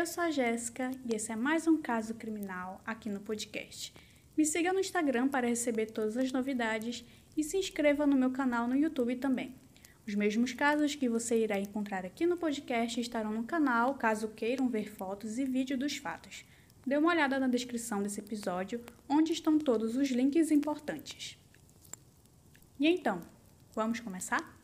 Eu sou a Jéssica e esse é mais um caso criminal aqui no podcast. Me siga no Instagram para receber todas as novidades e se inscreva no meu canal no YouTube também. Os mesmos casos que você irá encontrar aqui no podcast estarão no canal caso queiram ver fotos e vídeo dos fatos. Dê uma olhada na descrição desse episódio, onde estão todos os links importantes. E então, vamos começar?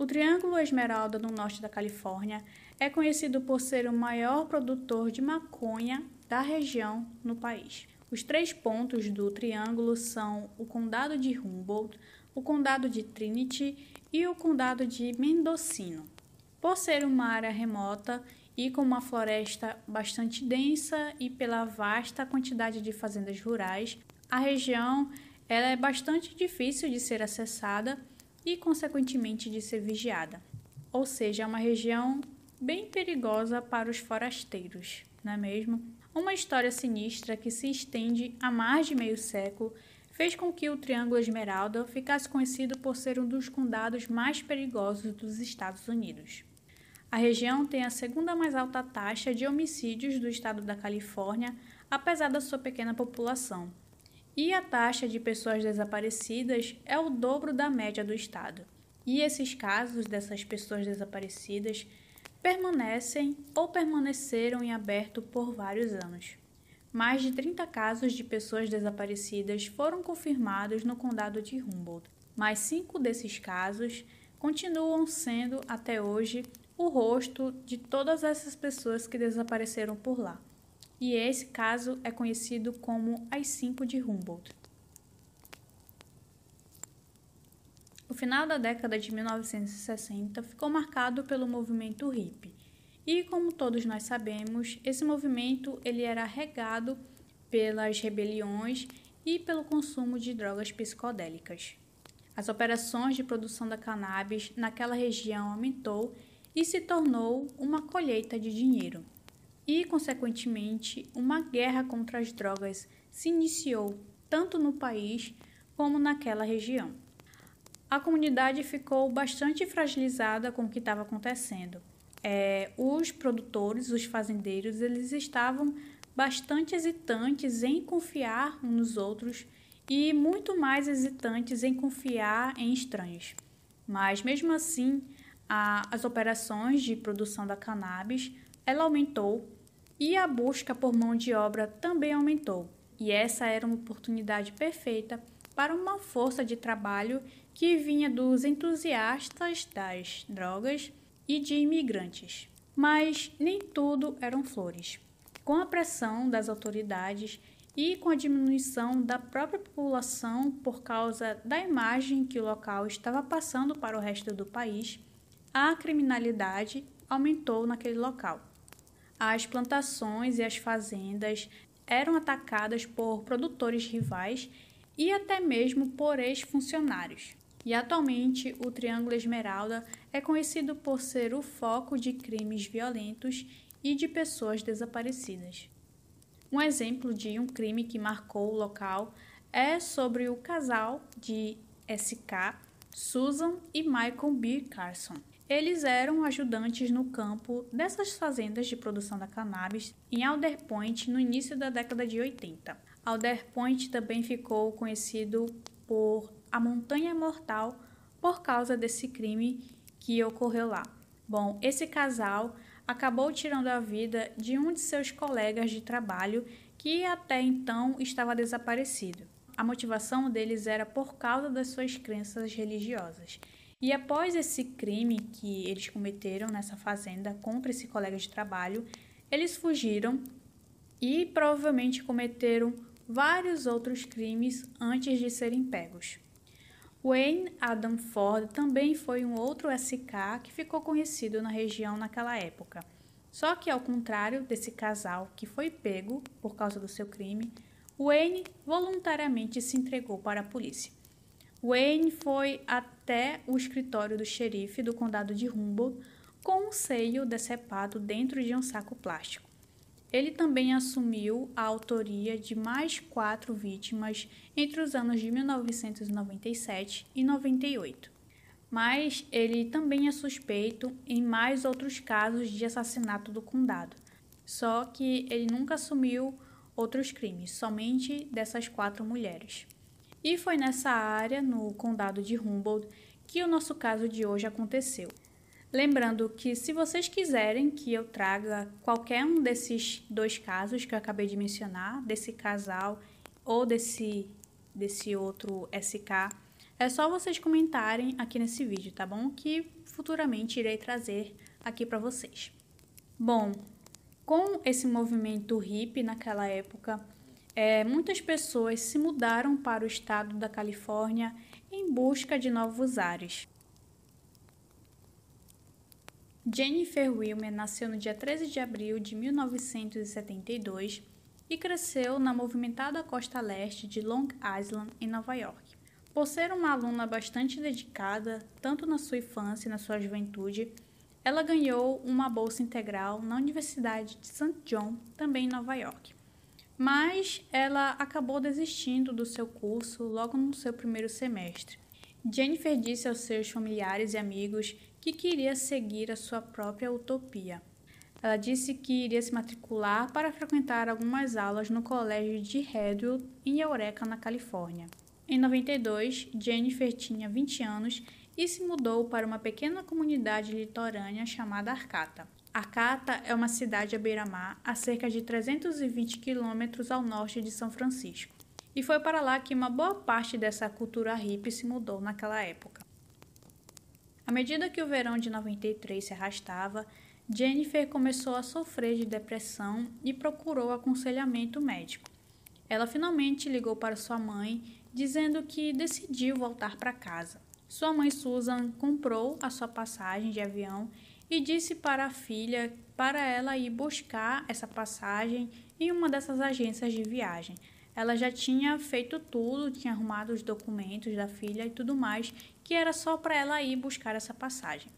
O Triângulo Esmeralda, no norte da Califórnia, é conhecido por ser o maior produtor de maconha da região no país. Os três pontos do triângulo são o Condado de Humboldt, o Condado de Trinity e o Condado de Mendocino. Por ser uma área remota e com uma floresta bastante densa e pela vasta quantidade de fazendas rurais, a região ela é bastante difícil de ser acessada e, consequentemente, de ser vigiada. Ou seja, é uma região bem perigosa para os forasteiros, não é mesmo? Uma história sinistra que se estende há mais de meio século fez com que o Triângulo Esmeralda ficasse conhecido por ser um dos condados mais perigosos dos Estados Unidos. A região tem a segunda mais alta taxa de homicídios do estado da Califórnia, apesar da sua pequena população, e a taxa de pessoas desaparecidas é o dobro da média do estado. E esses casos dessas pessoas desaparecidas permanecem ou permaneceram em aberto por vários anos. Mais de 30 casos de pessoas desaparecidas foram confirmados no condado de Humboldt, mas cinco desses casos continuam sendo até hoje o rosto de todas essas pessoas que desapareceram por lá e esse caso é conhecido como as cinco de Humboldt. O final da década de 1960 ficou marcado pelo movimento hippie. E como todos nós sabemos, esse movimento ele era regado pelas rebeliões e pelo consumo de drogas psicodélicas. As operações de produção da cannabis naquela região aumentou e se tornou uma colheita de dinheiro e, consequentemente, uma guerra contra as drogas se iniciou tanto no país como naquela região. A comunidade ficou bastante fragilizada com o que estava acontecendo. É, os produtores, os fazendeiros, eles estavam bastante hesitantes em confiar uns nos outros e muito mais hesitantes em confiar em estranhos. Mas mesmo assim, a, as operações de produção da cannabis ela aumentou e a busca por mão de obra também aumentou, e essa era uma oportunidade perfeita para uma força de trabalho que vinha dos entusiastas das drogas e de imigrantes. Mas nem tudo eram flores. Com a pressão das autoridades e com a diminuição da própria população por causa da imagem que o local estava passando para o resto do país, a criminalidade aumentou naquele local. As plantações e as fazendas eram atacadas por produtores rivais e até mesmo por ex-funcionários. E atualmente o Triângulo Esmeralda é conhecido por ser o foco de crimes violentos e de pessoas desaparecidas. Um exemplo de um crime que marcou o local é sobre o casal de SK, Susan e Michael B. Carson. Eles eram ajudantes no campo dessas fazendas de produção da cannabis em Alder Point no início da década de 80. Alder Point também ficou conhecido por a Montanha Mortal por causa desse crime que ocorreu lá. Bom, esse casal acabou tirando a vida de um de seus colegas de trabalho que até então estava desaparecido. A motivação deles era por causa das suas crenças religiosas. E após esse crime que eles cometeram nessa fazenda contra esse colega de trabalho, eles fugiram e provavelmente cometeram vários outros crimes antes de serem pegos. Wayne Adam Ford também foi um outro SK que ficou conhecido na região naquela época. Só que, ao contrário desse casal que foi pego por causa do seu crime, Wayne voluntariamente se entregou para a polícia. Wayne foi até o escritório do xerife do condado de Humboldt com um seio decepado dentro de um saco plástico. Ele também assumiu a autoria de mais quatro vítimas entre os anos de 1997 e 98. mas ele também é suspeito em mais outros casos de assassinato do condado. Só que ele nunca assumiu outros crimes, somente dessas quatro mulheres. E foi nessa área, no condado de Humboldt, que o nosso caso de hoje aconteceu. Lembrando que se vocês quiserem que eu traga qualquer um desses dois casos que eu acabei de mencionar, desse casal ou desse, desse outro SK, é só vocês comentarem aqui nesse vídeo, tá bom? Que futuramente irei trazer aqui para vocês. Bom, com esse movimento hippie naquela época, é, muitas pessoas se mudaram para o estado da Califórnia em busca de novos ares. Jennifer Wilmer nasceu no dia 13 de abril de 1972 e cresceu na movimentada costa leste de Long Island, em Nova York. Por ser uma aluna bastante dedicada, tanto na sua infância e na sua juventude, ela ganhou uma bolsa integral na Universidade de St. John, também em Nova York. Mas ela acabou desistindo do seu curso logo no seu primeiro semestre. Jennifer disse aos seus familiares e amigos que queria seguir a sua própria utopia. Ela disse que iria se matricular para frequentar algumas aulas no colégio de Redwood, em Eureka, na Califórnia. Em 92, Jennifer tinha 20 anos e se mudou para uma pequena comunidade litorânea chamada Arcata. Arcata é uma cidade à beira-mar, a cerca de 320 quilômetros ao norte de São Francisco. E foi para lá que uma boa parte dessa cultura hippie se mudou naquela época. À medida que o verão de 93 se arrastava, Jennifer começou a sofrer de depressão e procurou aconselhamento médico. Ela finalmente ligou para sua mãe, dizendo que decidiu voltar para casa. Sua mãe Susan comprou a sua passagem de avião e disse para a filha para ela ir buscar essa passagem em uma dessas agências de viagem. Ela já tinha feito tudo, tinha arrumado os documentos da filha e tudo mais, que era só para ela ir buscar essa passagem.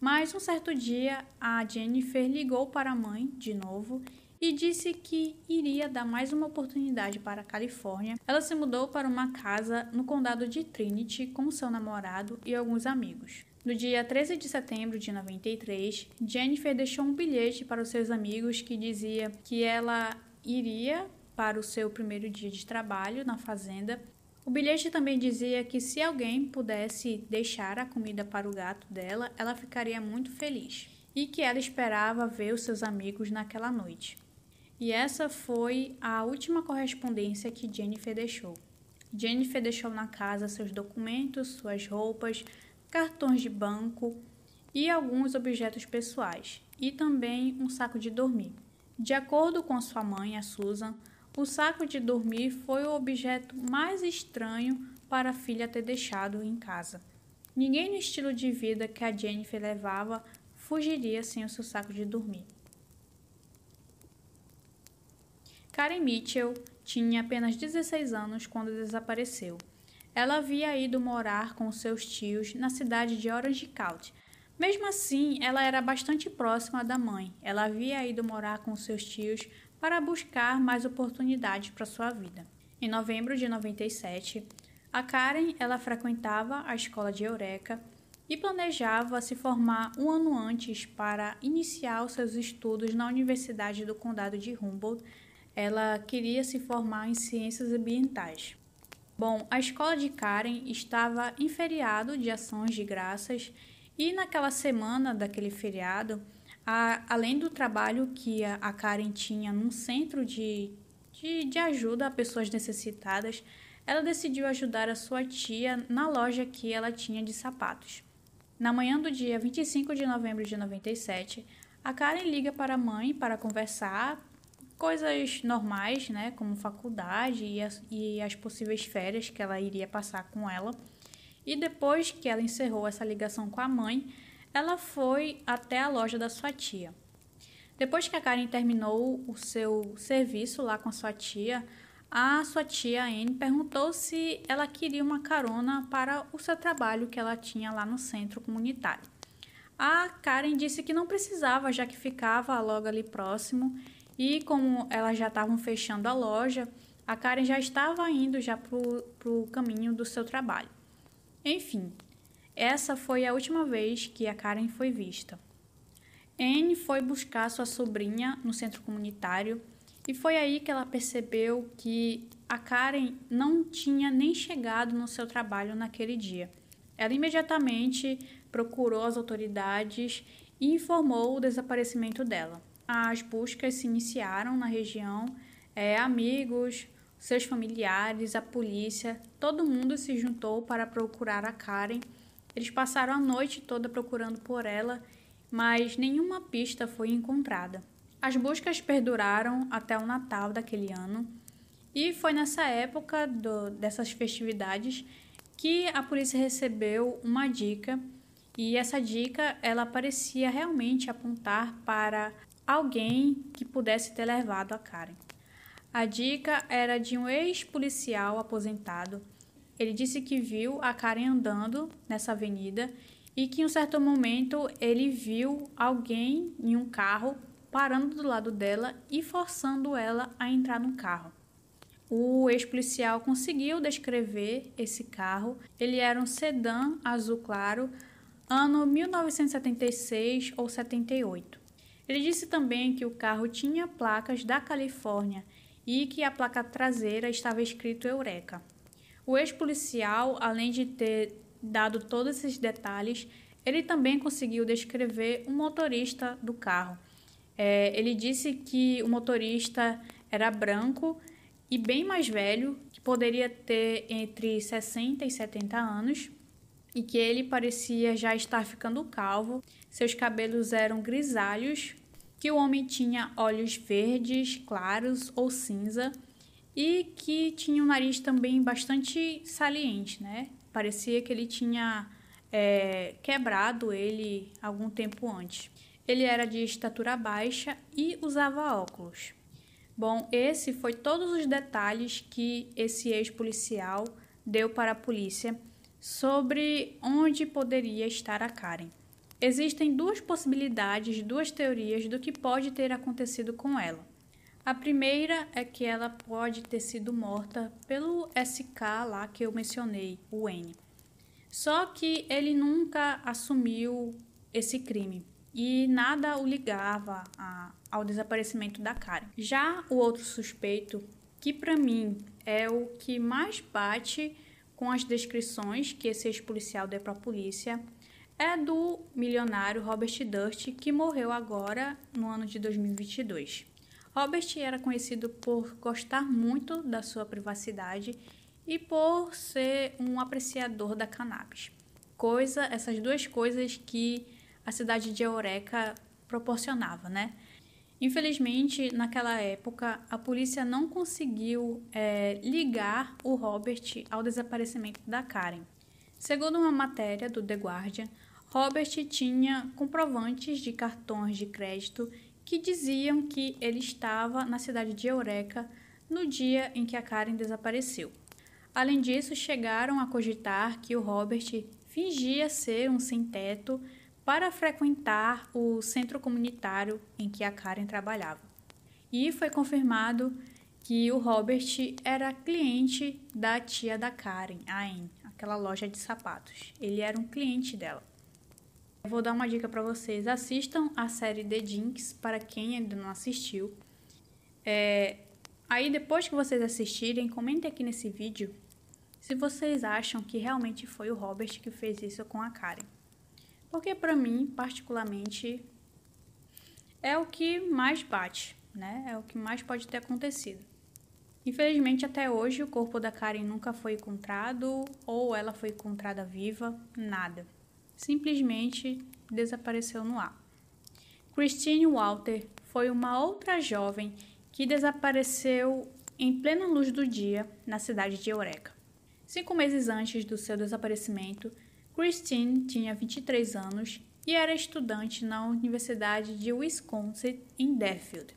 Mas um certo dia a Jennifer ligou para a mãe de novo e disse que iria dar mais uma oportunidade para a Califórnia. Ela se mudou para uma casa no condado de Trinity com seu namorado e alguns amigos. No dia 13 de setembro de 93, Jennifer deixou um bilhete para os seus amigos que dizia que ela iria para o seu primeiro dia de trabalho na fazenda. O bilhete também dizia que se alguém pudesse deixar a comida para o gato dela, ela ficaria muito feliz e que ela esperava ver os seus amigos naquela noite. E essa foi a última correspondência que Jennifer deixou. Jennifer deixou na casa seus documentos, suas roupas, cartões de banco e alguns objetos pessoais, e também um saco de dormir. De acordo com sua mãe, a Susan, o saco de dormir foi o objeto mais estranho para a filha ter deixado em casa. Ninguém no estilo de vida que a Jennifer levava fugiria sem o seu saco de dormir. Karen Mitchell tinha apenas 16 anos quando desapareceu. Ela havia ido morar com seus tios na cidade de Orange County. Mesmo assim, ela era bastante próxima da mãe. Ela havia ido morar com seus tios para buscar mais oportunidades para sua vida. Em novembro de 97, a Karen ela frequentava a escola de Eureka e planejava se formar um ano antes para iniciar os seus estudos na Universidade do Condado de Humboldt ela queria se formar em ciências ambientais. Bom, a escola de Karen estava em feriado de ações de graças e naquela semana daquele feriado, a, além do trabalho que a, a Karen tinha num centro de, de, de ajuda a pessoas necessitadas, ela decidiu ajudar a sua tia na loja que ela tinha de sapatos. Na manhã do dia 25 de novembro de 97, a Karen liga para a mãe para conversar coisas normais, né, como faculdade e as, e as possíveis férias que ela iria passar com ela. E depois que ela encerrou essa ligação com a mãe, ela foi até a loja da sua tia. Depois que a Karen terminou o seu serviço lá com a sua tia, a sua tia Anne perguntou se ela queria uma carona para o seu trabalho que ela tinha lá no centro comunitário. A Karen disse que não precisava, já que ficava logo ali próximo e como elas já estavam fechando a loja, a Karen já estava indo já para o caminho do seu trabalho. Enfim, Essa foi a última vez que a Karen foi vista. Anne foi buscar sua sobrinha no centro comunitário e foi aí que ela percebeu que a Karen não tinha nem chegado no seu trabalho naquele dia. Ela imediatamente procurou as autoridades e informou o desaparecimento dela. As buscas se iniciaram na região, é, amigos, seus familiares, a polícia, todo mundo se juntou para procurar a Karen. Eles passaram a noite toda procurando por ela, mas nenhuma pista foi encontrada. As buscas perduraram até o Natal daquele ano, e foi nessa época do, dessas festividades que a polícia recebeu uma dica e essa dica ela parecia realmente apontar para alguém que pudesse ter levado a Karen. A dica era de um ex-policial aposentado. Ele disse que viu a Karen andando nessa avenida e que em um certo momento ele viu alguém em um carro parando do lado dela e forçando ela a entrar no carro. O ex-policial conseguiu descrever esse carro. Ele era um sedã azul claro, ano 1976 ou 78. Ele disse também que o carro tinha placas da Califórnia e que a placa traseira estava escrito Eureka. O ex-policial, além de ter dado todos esses detalhes, ele também conseguiu descrever o motorista do carro. É, ele disse que o motorista era branco e bem mais velho, que poderia ter entre 60 e 70 anos, e que ele parecia já estar ficando calvo. Seus cabelos eram grisalhos, que o homem tinha olhos verdes, claros ou cinza, e que tinha um nariz também bastante saliente, né? Parecia que ele tinha é, quebrado ele algum tempo antes. Ele era de estatura baixa e usava óculos. Bom, esse foi todos os detalhes que esse ex-policial deu para a polícia sobre onde poderia estar a Karen. Existem duas possibilidades, duas teorias do que pode ter acontecido com ela. A primeira é que ela pode ter sido morta pelo SK lá que eu mencionei, o N. Só que ele nunca assumiu esse crime e nada o ligava a, ao desaparecimento da Karen. Já o outro suspeito, que para mim é o que mais bate com as descrições que esse ex-policial deu para a polícia, é do milionário Robert Durst, que morreu agora no ano de 2022. Robert era conhecido por gostar muito da sua privacidade e por ser um apreciador da cannabis. Coisa, essas duas coisas que a cidade de Eureka proporcionava, né? Infelizmente, naquela época, a polícia não conseguiu é, ligar o Robert ao desaparecimento da Karen. Segundo uma matéria do The Guardian, Robert tinha comprovantes de cartões de crédito que diziam que ele estava na cidade de Eureka no dia em que a Karen desapareceu. Além disso, chegaram a cogitar que o Robert fingia ser um sem-teto para frequentar o centro comunitário em que a Karen trabalhava. E foi confirmado que o Robert era cliente da tia da Karen, a Anne, aquela loja de sapatos. Ele era um cliente dela. Eu vou dar uma dica para vocês: assistam a série The Jinx para quem ainda não assistiu. É, aí depois que vocês assistirem, comentem aqui nesse vídeo se vocês acham que realmente foi o Robert que fez isso com a Karen. Porque para mim, particularmente, é o que mais bate, né? É o que mais pode ter acontecido. Infelizmente, até hoje, o corpo da Karen nunca foi encontrado ou ela foi encontrada viva, nada. Simplesmente desapareceu no ar. Christine Walter foi uma outra jovem que desapareceu em plena luz do dia na cidade de Eureka. Cinco meses antes do seu desaparecimento, Christine tinha 23 anos e era estudante na Universidade de Wisconsin, em Deerfield.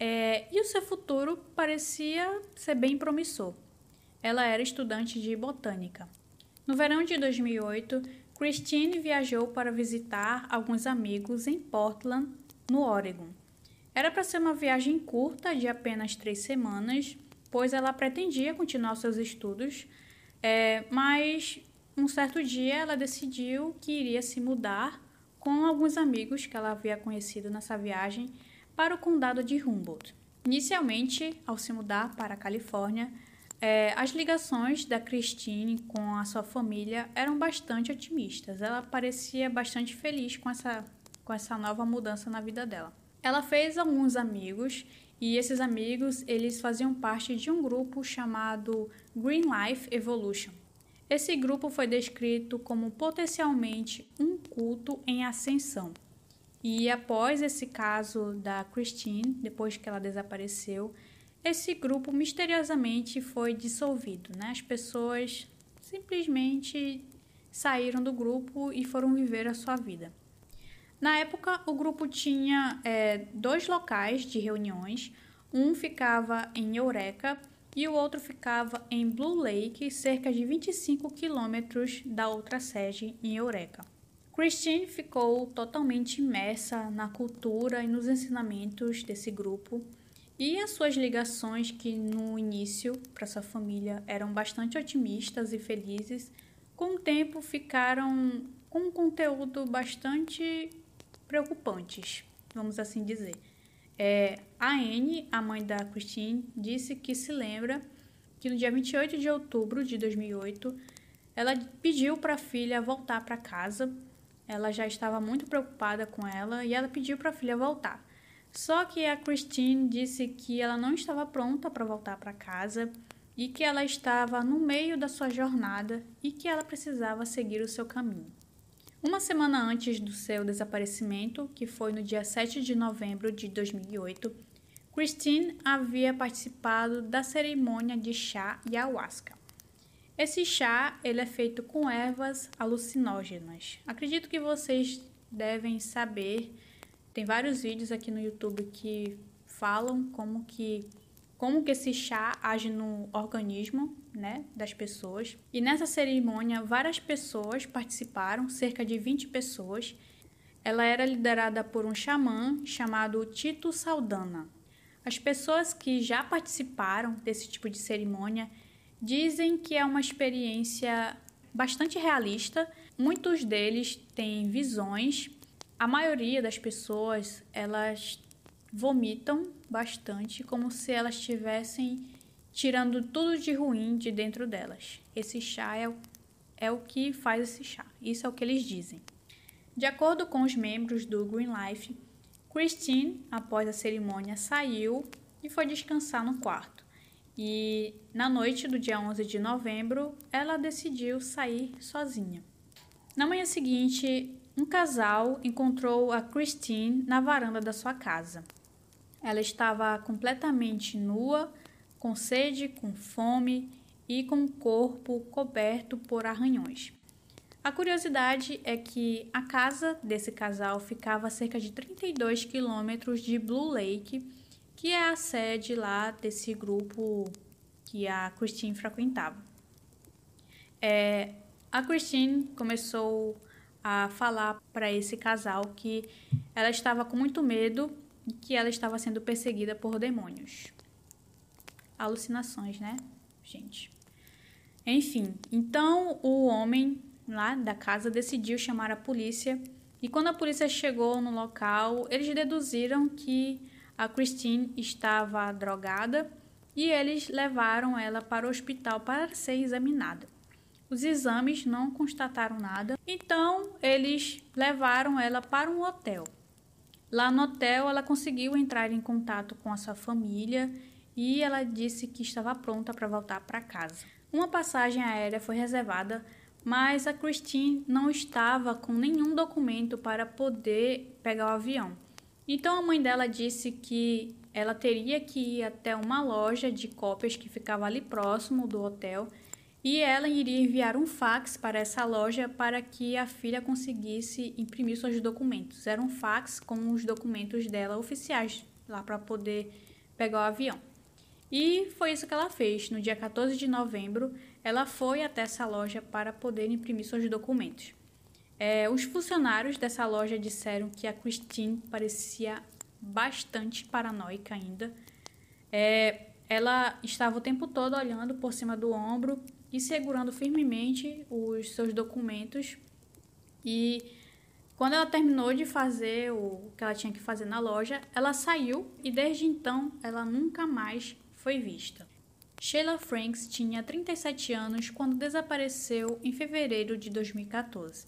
É, e o seu futuro parecia ser bem promissor. Ela era estudante de botânica. No verão de 2008, Christine viajou para visitar alguns amigos em Portland, no Oregon. Era para ser uma viagem curta de apenas três semanas, pois ela pretendia continuar seus estudos, é, mas um certo dia ela decidiu que iria se mudar com alguns amigos que ela havia conhecido nessa viagem para o condado de Humboldt. Inicialmente, ao se mudar para a Califórnia, é, as ligações da Christine com a sua família eram bastante otimistas. Ela parecia bastante feliz com essa, com essa nova mudança na vida dela. Ela fez alguns amigos e esses amigos eles faziam parte de um grupo chamado Green Life Evolution. Esse grupo foi descrito como potencialmente um culto em ascensão. E após esse caso da Christine, depois que ela desapareceu, esse grupo misteriosamente foi dissolvido. Né? As pessoas simplesmente saíram do grupo e foram viver a sua vida. Na época, o grupo tinha é, dois locais de reuniões. Um ficava em Eureka e o outro ficava em Blue Lake, cerca de 25 quilômetros da outra sede em Eureka. Christine ficou totalmente imersa na cultura e nos ensinamentos desse grupo e as suas ligações, que no início para sua família eram bastante otimistas e felizes, com o tempo ficaram com um conteúdo bastante preocupantes, vamos assim dizer. É, a Anne, a mãe da Christine, disse que se lembra que no dia 28 de outubro de 2008 ela pediu para a filha voltar para casa ela já estava muito preocupada com ela e ela pediu para a filha voltar. Só que a Christine disse que ela não estava pronta para voltar para casa e que ela estava no meio da sua jornada e que ela precisava seguir o seu caminho. Uma semana antes do seu desaparecimento, que foi no dia 7 de novembro de 2008, Christine havia participado da cerimônia de chá ayahuasca. Esse chá ele é feito com ervas alucinógenas. Acredito que vocês devem saber. Tem vários vídeos aqui no YouTube que falam como que como que esse chá age no organismo, né, das pessoas. E nessa cerimônia várias pessoas participaram, cerca de 20 pessoas. Ela era liderada por um xamã chamado Tito Saldana. As pessoas que já participaram desse tipo de cerimônia Dizem que é uma experiência bastante realista. Muitos deles têm visões. A maioria das pessoas, elas vomitam bastante, como se elas estivessem tirando tudo de ruim de dentro delas. Esse chá é, é o que faz esse chá. Isso é o que eles dizem. De acordo com os membros do Green Life, Christine, após a cerimônia, saiu e foi descansar no quarto. E na noite do dia 11 de novembro, ela decidiu sair sozinha. Na manhã seguinte, um casal encontrou a Christine na varanda da sua casa. Ela estava completamente nua, com sede, com fome e com o corpo coberto por arranhões. A curiosidade é que a casa desse casal ficava a cerca de 32 quilômetros de Blue Lake que é a sede lá desse grupo que a Christine frequentava. É, a Christine começou a falar para esse casal que ela estava com muito medo que ela estava sendo perseguida por demônios. Alucinações, né, gente? Enfim, então o homem lá da casa decidiu chamar a polícia e quando a polícia chegou no local, eles deduziram que a Christine estava drogada e eles levaram ela para o hospital para ser examinada. Os exames não constataram nada, então eles levaram ela para um hotel. Lá no hotel, ela conseguiu entrar em contato com a sua família e ela disse que estava pronta para voltar para casa. Uma passagem aérea foi reservada, mas a Christine não estava com nenhum documento para poder pegar o avião. Então a mãe dela disse que ela teria que ir até uma loja de cópias que ficava ali próximo do hotel e ela iria enviar um fax para essa loja para que a filha conseguisse imprimir seus documentos. Era um fax com os documentos dela oficiais lá para poder pegar o avião. E foi isso que ela fez. No dia 14 de novembro, ela foi até essa loja para poder imprimir seus documentos. É, os funcionários dessa loja disseram que a Christine parecia bastante paranoica ainda. É, ela estava o tempo todo olhando por cima do ombro e segurando firmemente os seus documentos. E quando ela terminou de fazer o que ela tinha que fazer na loja, ela saiu e desde então ela nunca mais foi vista. Sheila Franks tinha 37 anos quando desapareceu em fevereiro de 2014.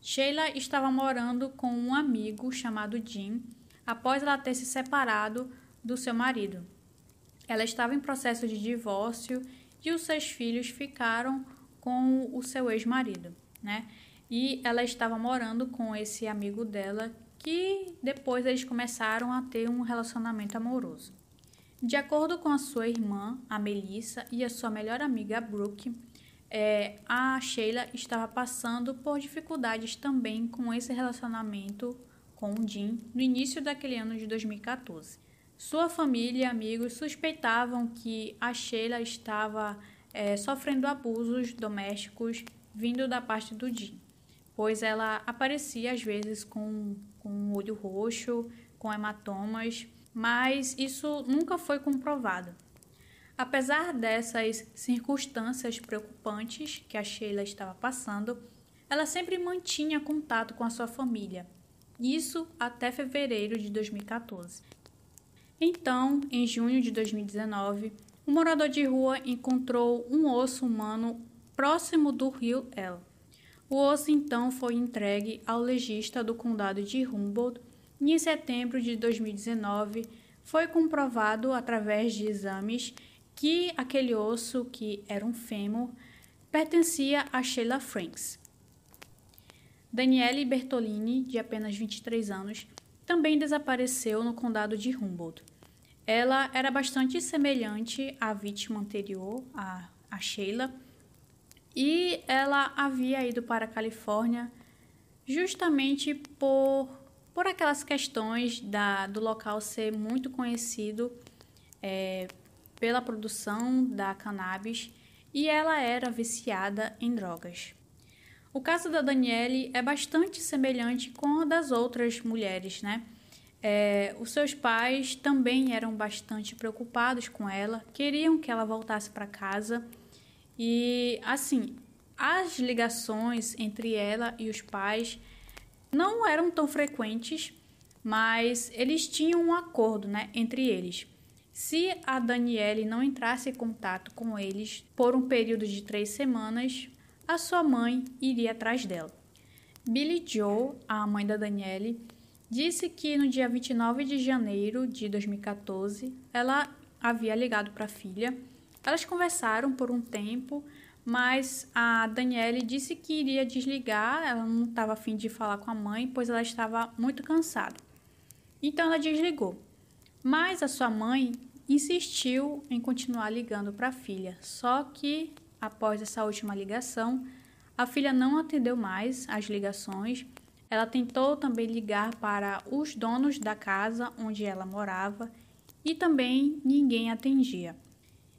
Sheila estava morando com um amigo chamado Jim após ela ter se separado do seu marido. Ela estava em processo de divórcio e os seus filhos ficaram com o seu ex-marido, né? E ela estava morando com esse amigo dela que depois eles começaram a ter um relacionamento amoroso. De acordo com a sua irmã, a Melissa, e a sua melhor amiga, a Brooke, é, a Sheila estava passando por dificuldades também com esse relacionamento com o Jim no início daquele ano de 2014. Sua família e amigos suspeitavam que a Sheila estava é, sofrendo abusos domésticos vindo da parte do Jim, pois ela aparecia às vezes com, com um olho roxo, com hematomas mas isso nunca foi comprovado. Apesar dessas circunstâncias preocupantes que a Sheila estava passando, ela sempre mantinha contato com a sua família, isso até fevereiro de 2014. Então, em junho de 2019, um morador de rua encontrou um osso humano próximo do rio El. O osso então foi entregue ao legista do condado de Humboldt e em setembro de 2019 foi comprovado através de exames que aquele osso, que era um fêmur, pertencia a Sheila Franks. Daniele Bertolini, de apenas 23 anos, também desapareceu no condado de Humboldt. Ela era bastante semelhante à vítima anterior, a, a Sheila, e ela havia ido para a Califórnia justamente por por aquelas questões da, do local ser muito conhecido é, pela produção da cannabis e ela era viciada em drogas. O caso da Daniele é bastante semelhante com o das outras mulheres, né? É, os seus pais também eram bastante preocupados com ela, queriam que ela voltasse para casa e, assim, as ligações entre ela e os pais não eram tão frequentes, mas eles tinham um acordo né, entre eles. Se a Daniele não entrasse em contato com eles por um período de três semanas, a sua mãe iria atrás dela. Billy Joe, a mãe da Daniele, disse que no dia 29 de janeiro de 2014 ela havia ligado para a filha. Elas conversaram por um tempo, mas a Daniele disse que iria desligar, ela não estava afim de falar com a mãe, pois ela estava muito cansada. Então ela desligou. Mas a sua mãe insistiu em continuar ligando para a filha, só que após essa última ligação, a filha não atendeu mais as ligações. Ela tentou também ligar para os donos da casa onde ela morava e também ninguém atendia.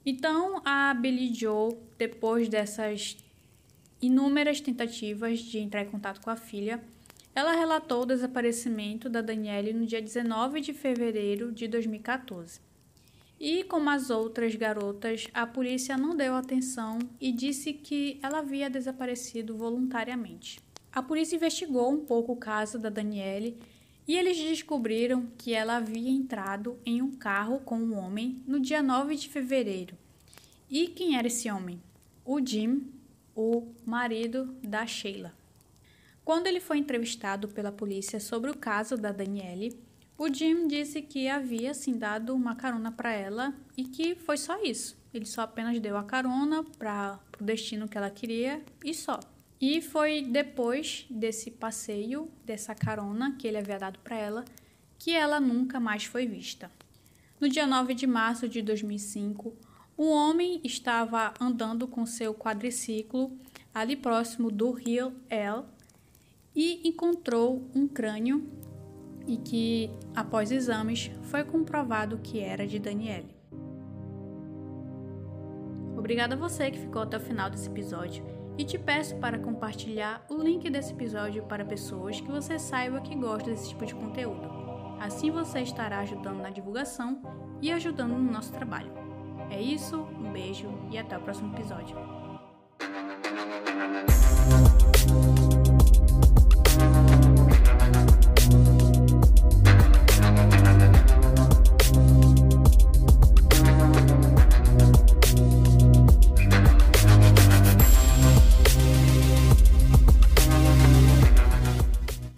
Então, a Billy Joe, depois dessas inúmeras tentativas de entrar em contato com a filha, ela relatou o desaparecimento da Danielle no dia 19 de fevereiro de 2014. E, como as outras garotas, a polícia não deu atenção e disse que ela havia desaparecido voluntariamente. A polícia investigou um pouco o caso da Danielle e eles descobriram que ela havia entrado em um carro com um homem no dia 9 de fevereiro. E quem era esse homem? O Jim, o marido da Sheila. Quando ele foi entrevistado pela polícia sobre o caso da Danielle, o Jim disse que havia sim dado uma carona para ela e que foi só isso. Ele só apenas deu a carona para o destino que ela queria e só. E foi depois desse passeio, dessa carona que ele havia dado para ela, que ela nunca mais foi vista. No dia 9 de março de 2005, um homem estava andando com seu quadriciclo ali próximo do rio El e encontrou um crânio e que, após exames, foi comprovado que era de Daniele. Obrigada a você que ficou até o final desse episódio e te peço para compartilhar o link desse episódio para pessoas que você saiba que gostam desse tipo de conteúdo. Assim você estará ajudando na divulgação e ajudando no nosso trabalho. É isso, um beijo e até o próximo episódio.